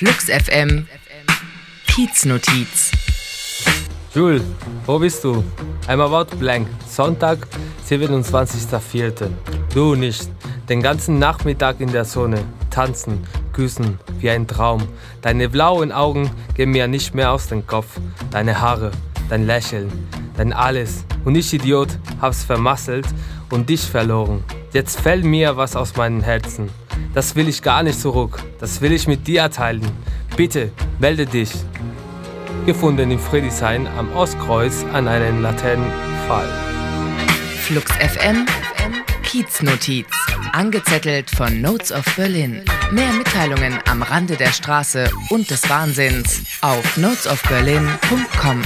Flux FM Kieznotiz. Jules, wo bist du? I'm about blank. Sonntag, 27.04. Du nicht. Den ganzen Nachmittag in der Sonne. Tanzen, küssen, wie ein Traum. Deine blauen Augen gehen mir nicht mehr aus dem Kopf. Deine Haare, dein Lächeln, dein alles. Und ich, Idiot, hab's vermasselt und dich verloren. Jetzt fällt mir was aus meinem Herzen. Das will ich gar nicht zurück. Das will ich mit dir teilen. Bitte, melde dich. Gefunden in Friedrichshain am Ostkreuz an einem Laternenpfahl. Flux FM Kieznotiz. Angezettelt von Notes of Berlin. Mehr Mitteilungen am Rande der Straße und des Wahnsinns auf notesofberlin.com.